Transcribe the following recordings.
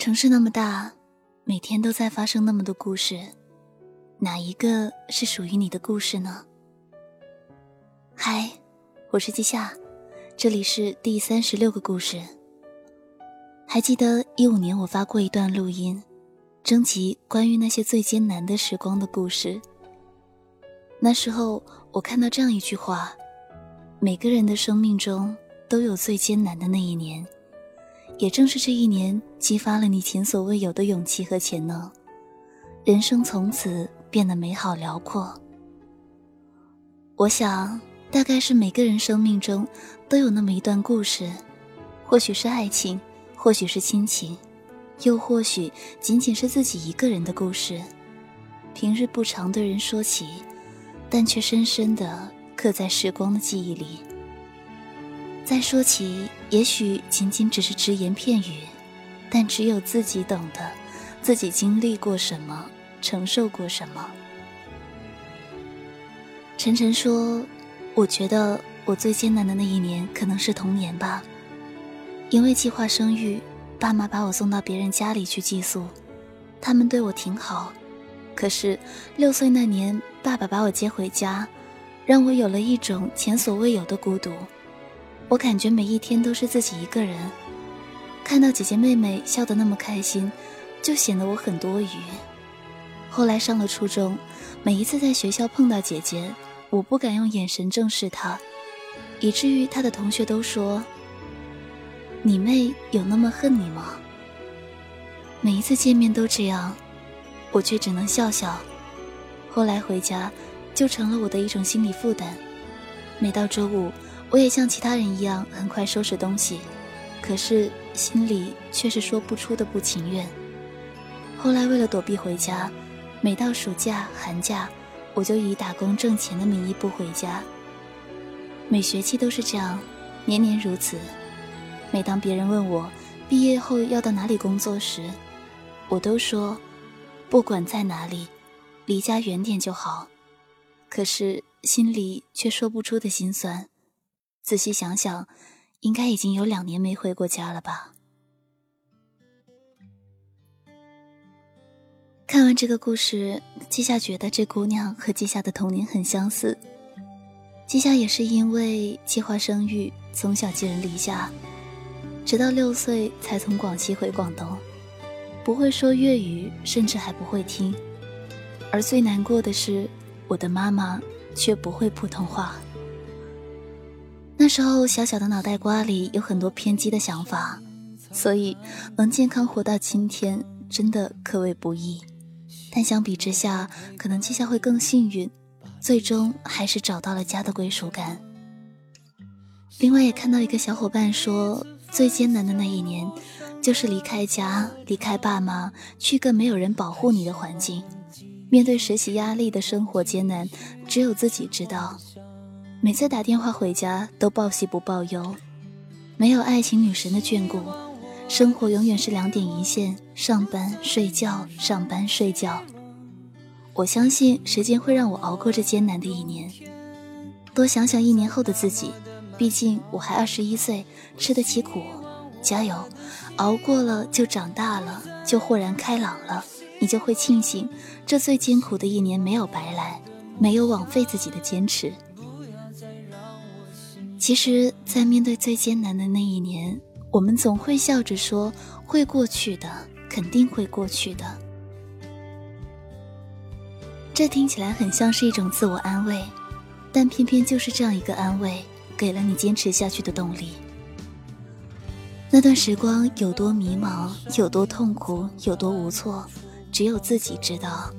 城市那么大，每天都在发生那么多故事，哪一个是属于你的故事呢？嗨，我是季夏，这里是第三十六个故事。还记得一五年我发过一段录音，征集关于那些最艰难的时光的故事。那时候我看到这样一句话：每个人的生命中都有最艰难的那一年。也正是这一年，激发了你前所未有的勇气和潜能，人生从此变得美好辽阔。我想，大概是每个人生命中都有那么一段故事，或许是爱情，或许是亲情，又或许仅仅是自己一个人的故事。平日不常对人说起，但却深深的刻在时光的记忆里。再说起，也许仅仅只是只言片语，但只有自己懂得，自己经历过什么，承受过什么。晨晨说：“我觉得我最艰难的那一年可能是童年吧，因为计划生育，爸妈把我送到别人家里去寄宿，他们对我挺好，可是六岁那年，爸爸把我接回家，让我有了一种前所未有的孤独。”我感觉每一天都是自己一个人，看到姐姐妹妹笑得那么开心，就显得我很多余。后来上了初中，每一次在学校碰到姐姐，我不敢用眼神正视她，以至于她的同学都说：“你妹有那么恨你吗？”每一次见面都这样，我却只能笑笑。后来回家，就成了我的一种心理负担。每到周五。我也像其他人一样很快收拾东西，可是心里却是说不出的不情愿。后来为了躲避回家，每到暑假、寒假，我就以打工挣钱的名义不回家。每学期都是这样，年年如此。每当别人问我毕业后要到哪里工作时，我都说，不管在哪里，离家远点就好。可是心里却说不出的心酸。仔细想想，应该已经有两年没回过家了吧。看完这个故事，季夏觉得这姑娘和季夏的童年很相似。季夏也是因为计划生育，从小寄人篱下，直到六岁才从广西回广东，不会说粤语，甚至还不会听。而最难过的是，我的妈妈却不会普通话。时候小小的脑袋瓜里有很多偏激的想法，所以能健康活到今天真的可谓不易。但相比之下，可能季夏会更幸运，最终还是找到了家的归属感。另外也看到一个小伙伴说，最艰难的那一年，就是离开家、离开爸妈，去个没有人保护你的环境，面对学习压力的生活艰难，只有自己知道。每次打电话回家都报喜不报忧，没有爱情女神的眷顾，生活永远是两点一线，上班睡觉，上班睡觉。我相信时间会让我熬过这艰难的一年。多想想一年后的自己，毕竟我还二十一岁，吃得起苦。加油，熬过了就长大了，就豁然开朗了，你就会庆幸这最艰苦的一年没有白来，没有枉费自己的坚持。其实，在面对最艰难的那一年，我们总会笑着说：“会过去的，肯定会过去的。”这听起来很像是一种自我安慰，但偏偏就是这样一个安慰，给了你坚持下去的动力。那段时光有多迷茫，有多痛苦，有多无措，只有自己知道。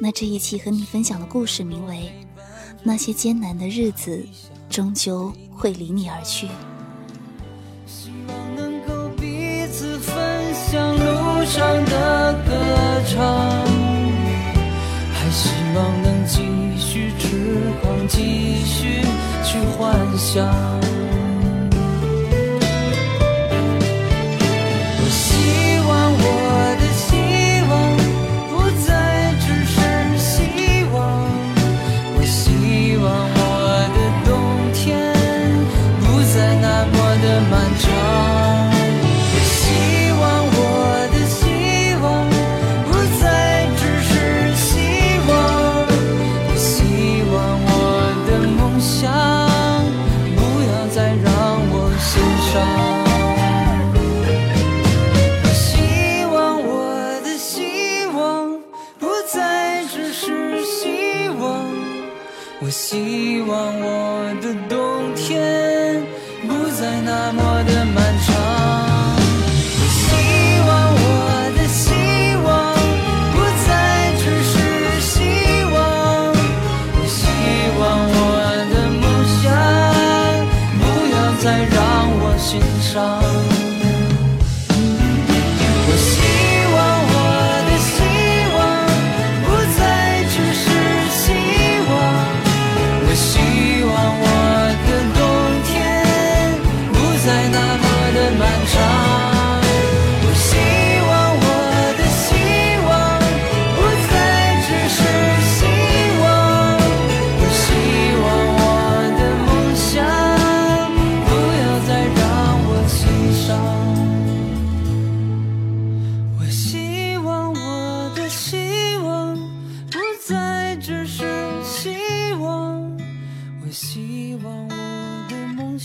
那这一期和你分享的故事名为《那些艰难的日子》。终究会离你而去。希望能够彼此分享路上的歌唱还希望能继续痴狂继续去幻想。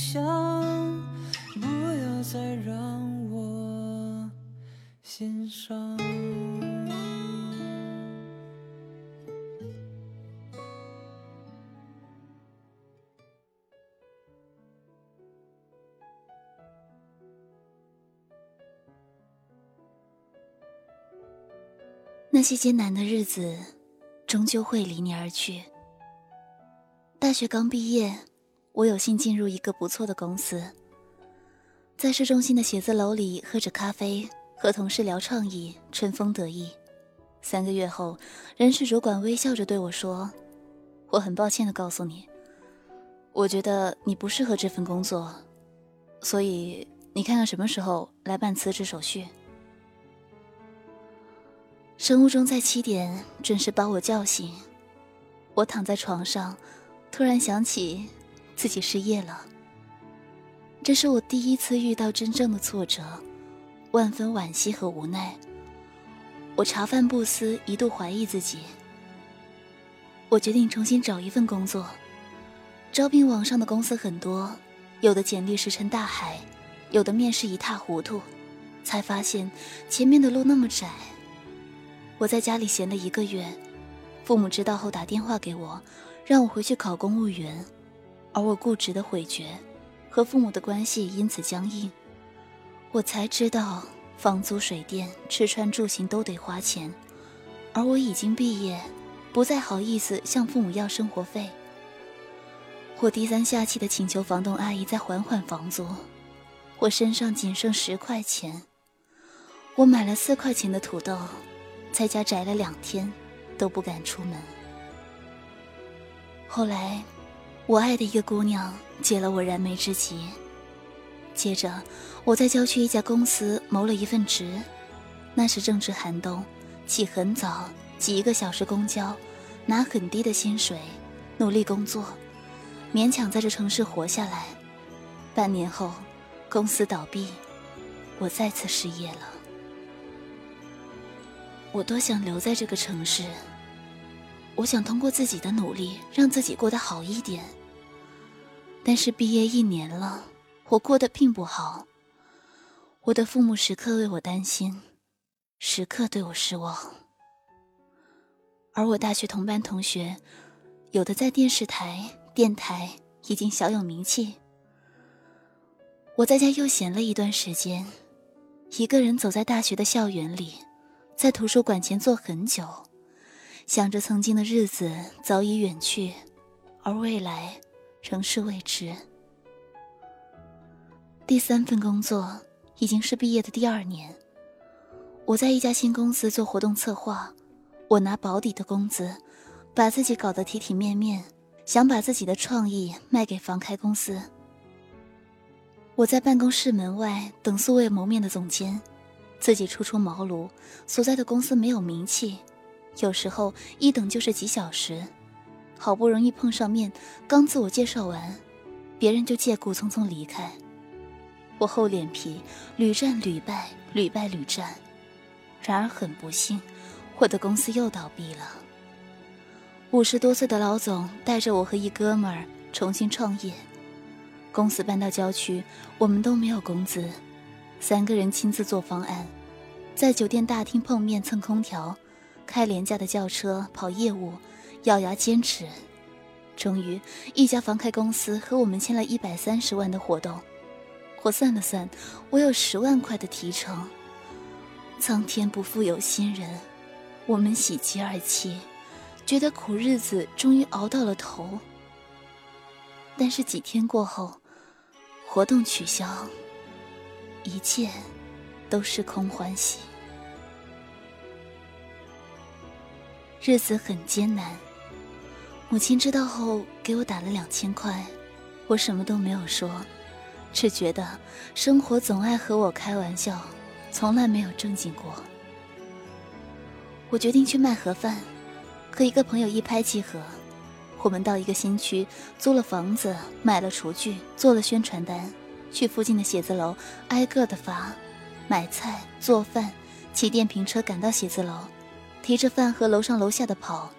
想不要再让我心伤那些艰难的日子终究会离你而去。大学刚毕业我有幸进入一个不错的公司，在市中心的写字楼里喝着咖啡，和同事聊创意，春风得意。三个月后，人事主管微笑着对我说：“我很抱歉的告诉你，我觉得你不适合这份工作，所以你看看什么时候来办辞职手续。”生物钟在七点准时把我叫醒，我躺在床上，突然想起自己失业了。这是我第一次遇到真正的挫折，万分惋惜和无奈。我茶饭不思，一度怀疑自己。我决定重新找一份工作。招聘网上的公司很多，有的简历石沉大海，有的面试一塌糊涂，才发现前面的路那么窄。我在家里闲了一个月，父母知道后打电话给我，让我回去考公务员，而我固执的悔决，和父母的关系因此僵硬。我才知道，房租、水电、吃穿住行都得花钱，而我已经毕业，不再好意思向父母要生活费。我低三下气的请求房东阿姨再缓缓房租，我身上仅剩十块钱，我买了四块钱的土豆。在家宅了两天，都不敢出门。后来，我爱的一个姑娘解了我燃眉之急。接着，我在郊区一家公司谋了一份职，那时正值寒冬，起很早，挤一个小时公交，拿很低的薪水，努力工作，勉强在这城市活下来。半年后，公司倒闭，我再次失业了。我多想留在这个城市，我想通过自己的努力让自己过得好一点。但是毕业一年了，我过得并不好。我的父母时刻为我担心，时刻对我失望。而我大学同班同学，有的在电视台、电台已经小有名气。我在家又闲了一段时间，一个人走在大学的校园里。在图书馆前坐很久，想着曾经的日子早已远去，而未来仍是未知。第三份工作已经是毕业的第二年，我在一家新公司做活动策划，我拿保底的工资，把自己搞得体体面面，想把自己的创意卖给房开公司。我在办公室门外等素未谋面的总监。自己初出茅庐，所在的公司没有名气，有时候一等就是几小时。好不容易碰上面，刚自我介绍完，别人就借故匆匆离开。我厚脸皮，屡战屡败，屡败屡战。然而很不幸，我的公司又倒闭了。五十多岁的老总带着我和一哥们儿重新创业，公司搬到郊区，我们都没有工资。三个人亲自做方案，在酒店大厅碰面蹭空调，开廉价的轿车跑业务，咬牙坚持。终于，一家房开公司和我们签了一百三十万的活动。我算了算，我有十万块的提成。苍天不负有心人，我们喜极而泣，觉得苦日子终于熬到了头。但是几天过后，活动取消。一切都是空欢喜，日子很艰难。母亲知道后给我打了两千块，我什么都没有说，只觉得生活总爱和我开玩笑，从来没有正经过。我决定去卖盒饭，和一个朋友一拍即合，我们到一个新区租了房子，买了厨具，做了宣传单。去附近的写字楼，挨个的发，买菜做饭，骑电瓶车赶到写字楼，提着饭盒楼上楼下的跑，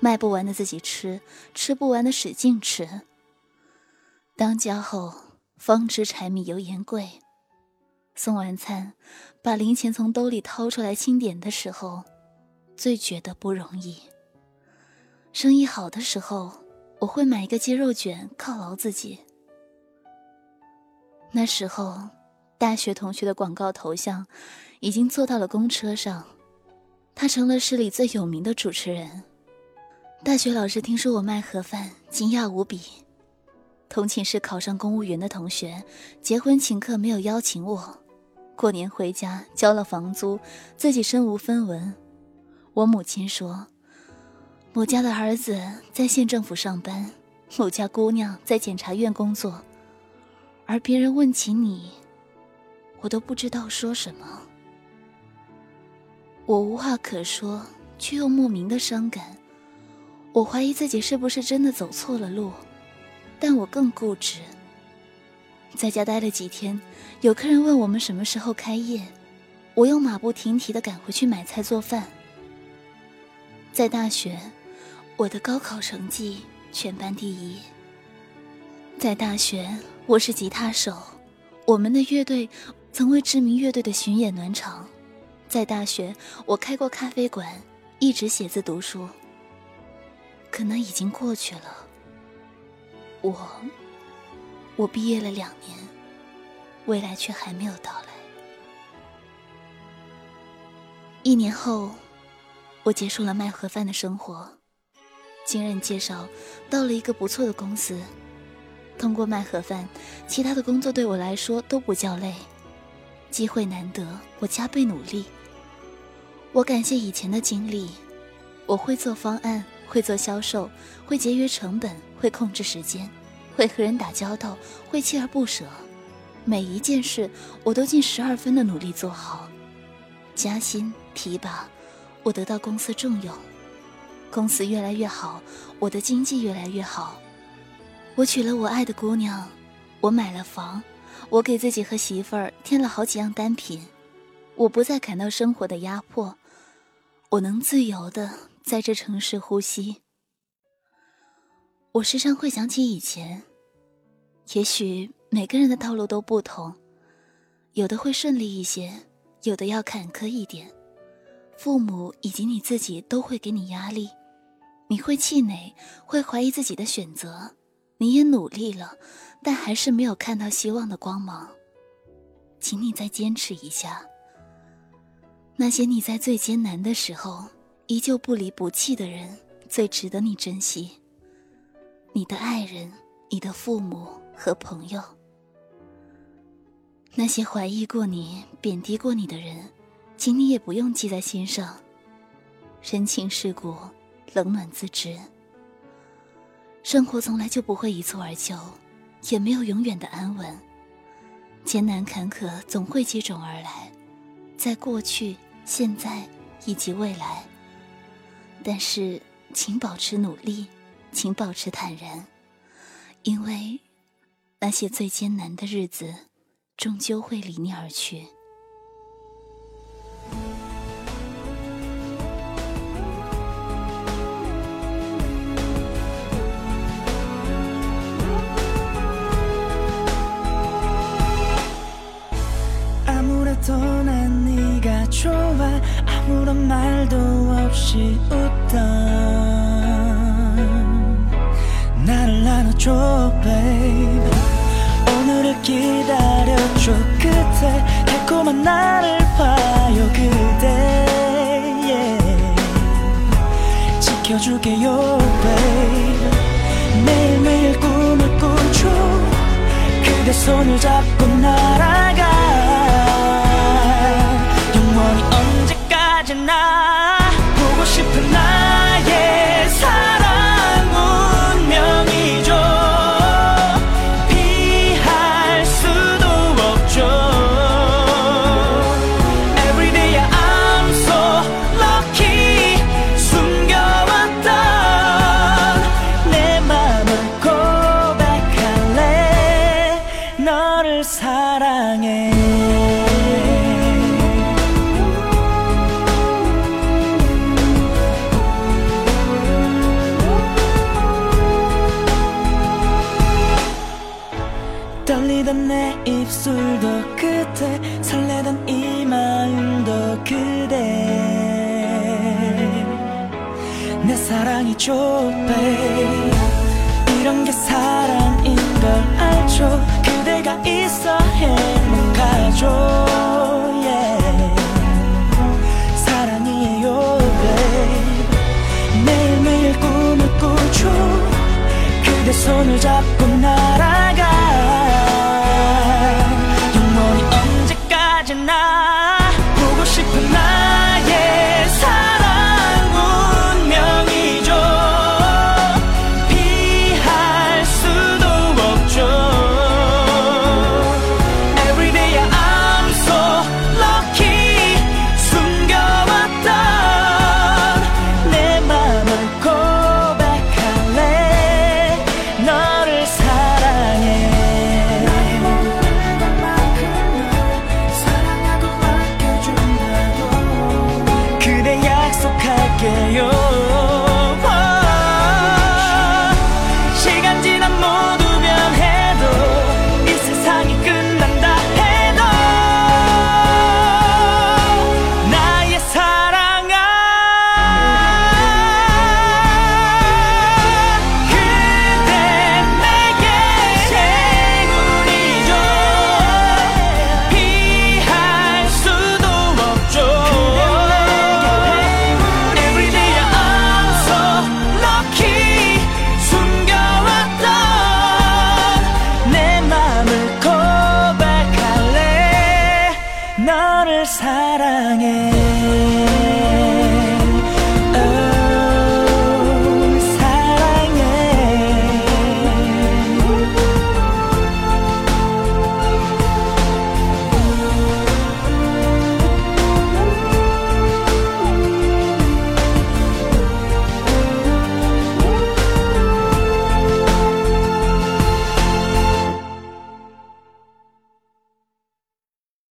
卖不完的自己吃，吃不完的使劲吃。当家后方知柴米油盐贵，送完餐，把零钱从兜里掏出来清点的时候，最觉得不容易。生意好的时候，我会买一个鸡肉卷犒劳自己。那时候，大学同学的广告头像已经做到了公车上，他成了市里最有名的主持人。大学老师听说我卖盒饭，惊讶无比。同寝室考上公务员的同学，结婚请客没有邀请我，过年回家交了房租，自己身无分文。我母亲说，某家的儿子在县政府上班，某家姑娘在检察院工作。而别人问起你，我都不知道说什么。我无话可说，却又莫名的伤感。我怀疑自己是不是真的走错了路，但我更固执。在家待了几天，有客人问我们什么时候开业，我又马不停蹄的赶回去买菜做饭。在大学，我的高考成绩全班第一。在大学。我是吉他手，我们的乐队曾为知名乐队的巡演暖场。在大学，我开过咖啡馆，一直写字读书。可那已经过去了。我，我毕业了两年，未来却还没有到来。一年后，我结束了卖盒饭的生活，经人介绍，到了一个不错的公司。通过卖盒饭，其他的工作对我来说都不叫累。机会难得，我加倍努力。我感谢以前的经历，我会做方案，会做销售，会节约成本，会控制时间，会和人打交道，会锲而不舍。每一件事，我都尽十二分的努力做好。加薪提拔，我得到公司重用，公司越来越好，我的经济越来越好。我娶了我爱的姑娘，我买了房，我给自己和媳妇儿添了好几样单品，我不再感到生活的压迫，我能自由的在这城市呼吸。我时常会想起以前，也许每个人的道路都不同，有的会顺利一些，有的要坎坷一点，父母以及你自己都会给你压力，你会气馁，会怀疑自己的选择。你也努力了，但还是没有看到希望的光芒。请你再坚持一下。那些你在最艰难的时候依旧不离不弃的人，最值得你珍惜。你的爱人、你的父母和朋友。那些怀疑过你、贬低过你的人，请你也不用记在心上。人情世故，冷暖自知。生活从来就不会一蹴而就，也没有永远的安稳，艰难坎坷总会接踵而来，在过去、现在以及未来。但是，请保持努力，请保持坦然，因为那些最艰难的日子，终究会离你而去。 봐도 난 네가 좋아. 아무런 말도 없이 웃던 나를 안아줘 babe. 오늘을 기다려줘 끝에 달콤한 나를 봐요 그대. Yeah. 지켜줄게요 babe. 매일매일 꿈을 꾸죠. 그대 손을 잡고 날아가. tonight. 떨리던 내 입술도 그때 설레던 이 마음도 그대. 내 사랑이죠 babe 이런 게 사랑인 걸 알죠. 그대가 있어 행복하죠. 사랑이 요래 매일매일 꿈을 꾸죠. 그대 손을 잡고 날아